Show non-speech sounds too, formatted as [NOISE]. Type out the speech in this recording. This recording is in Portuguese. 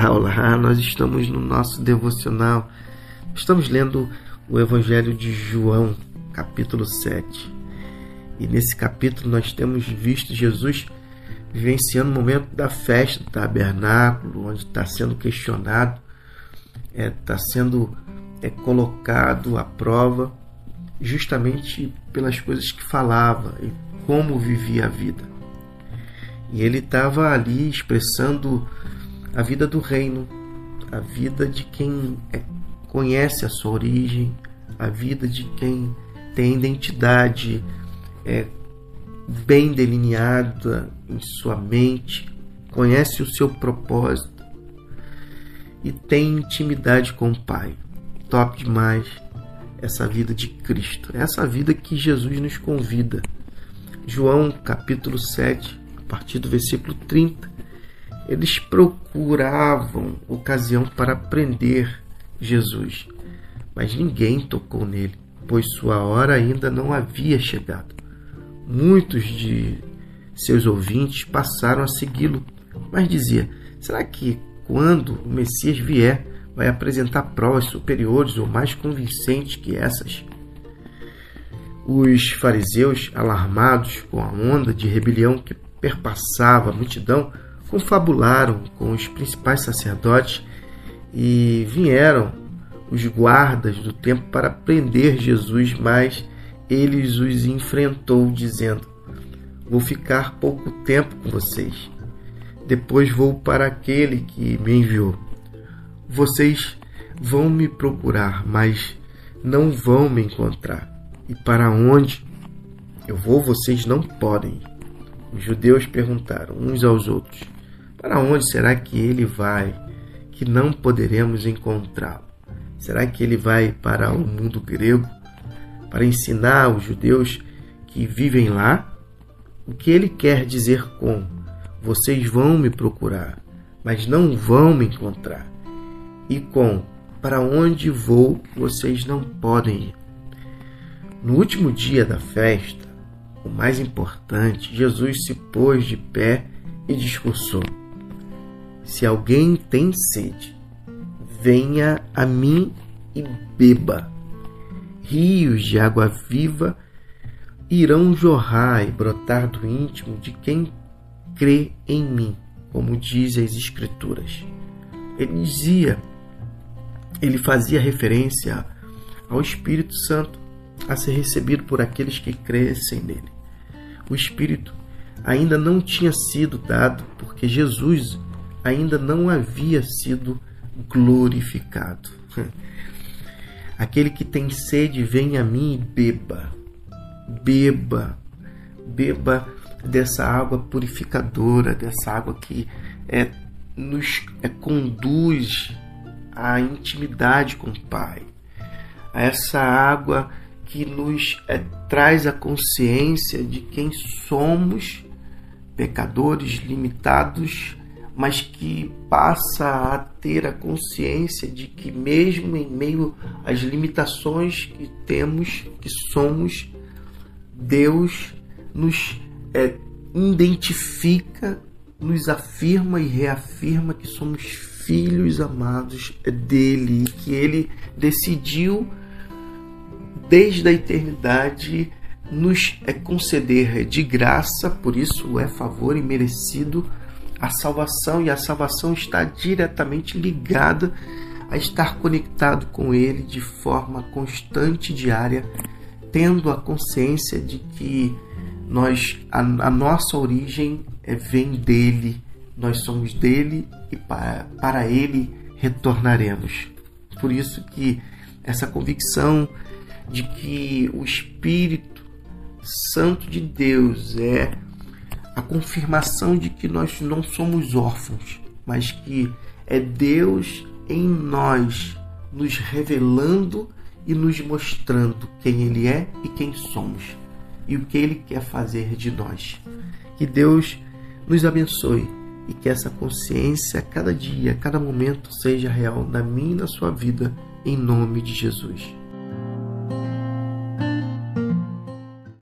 Olá, olá, nós estamos no nosso devocional. Estamos lendo o Evangelho de João, capítulo 7. E nesse capítulo nós temos visto Jesus vivenciando o momento da festa do tabernáculo, onde está sendo questionado, está é, sendo é, colocado à prova justamente pelas coisas que falava e como vivia a vida. E ele estava ali expressando a vida do reino, a vida de quem é, conhece a sua origem, a vida de quem tem identidade é, bem delineada em sua mente, conhece o seu propósito e tem intimidade com o Pai. Top demais essa vida de Cristo, essa vida que Jesus nos convida. João capítulo 7, a partir do versículo 30, eles procuravam ocasião para prender Jesus, mas ninguém tocou nele, pois sua hora ainda não havia chegado. Muitos de seus ouvintes passaram a segui-lo, mas dizia: será que quando o Messias vier vai apresentar provas superiores ou mais convincentes que essas? Os fariseus, alarmados com a onda de rebelião que perpassava a multidão, confabularam com os principais sacerdotes e vieram os guardas do templo para prender Jesus, mas ele os enfrentou, dizendo: Vou ficar pouco tempo com vocês. Depois vou para aquele que me enviou. Vocês vão me procurar, mas não vão me encontrar. E para onde eu vou, vocês não podem. Os judeus perguntaram uns aos outros: Para onde será que ele vai, que não poderemos encontrá-lo? Será que ele vai para o mundo grego para ensinar os judeus que vivem lá? O que ele quer dizer com: Vocês vão me procurar, mas não vão me encontrar. E com: Para onde vou, vocês não podem ir. No último dia da festa, o mais importante, Jesus se pôs de pé e discursou: Se alguém tem sede, venha a mim e beba. Rios de água viva irão jorrar e brotar do íntimo de quem crê em mim, como diz as Escrituras. Ele dizia, ele fazia referência ao Espírito Santo a ser recebido por aqueles que crescem nele. O Espírito ainda não tinha sido dado porque Jesus ainda não havia sido glorificado. [LAUGHS] Aquele que tem sede, vem a mim e beba. Beba. Beba dessa água purificadora, dessa água que é, nos é, conduz à intimidade com o Pai. Essa água que nos é, traz a consciência de quem somos, pecadores limitados mas que passa a ter a consciência de que, mesmo em meio às limitações que temos, que somos, Deus nos é, identifica, nos afirma e reafirma que somos filhos amados dele, que ele decidiu desde a eternidade nos é conceder de graça, por isso é favor e merecido a salvação e a salvação está diretamente ligada a estar conectado com Ele de forma constante, diária, tendo a consciência de que nós a, a nossa origem é, vem dele, nós somos dele e para, para Ele retornaremos. Por isso que essa convicção de que o Espírito Santo de Deus é a confirmação de que nós não somos órfãos, mas que é Deus em nós nos revelando e nos mostrando quem Ele é e quem somos e o que Ele quer fazer de nós. Que Deus nos abençoe e que essa consciência cada dia, cada momento seja real na minha e na sua vida, em nome de Jesus.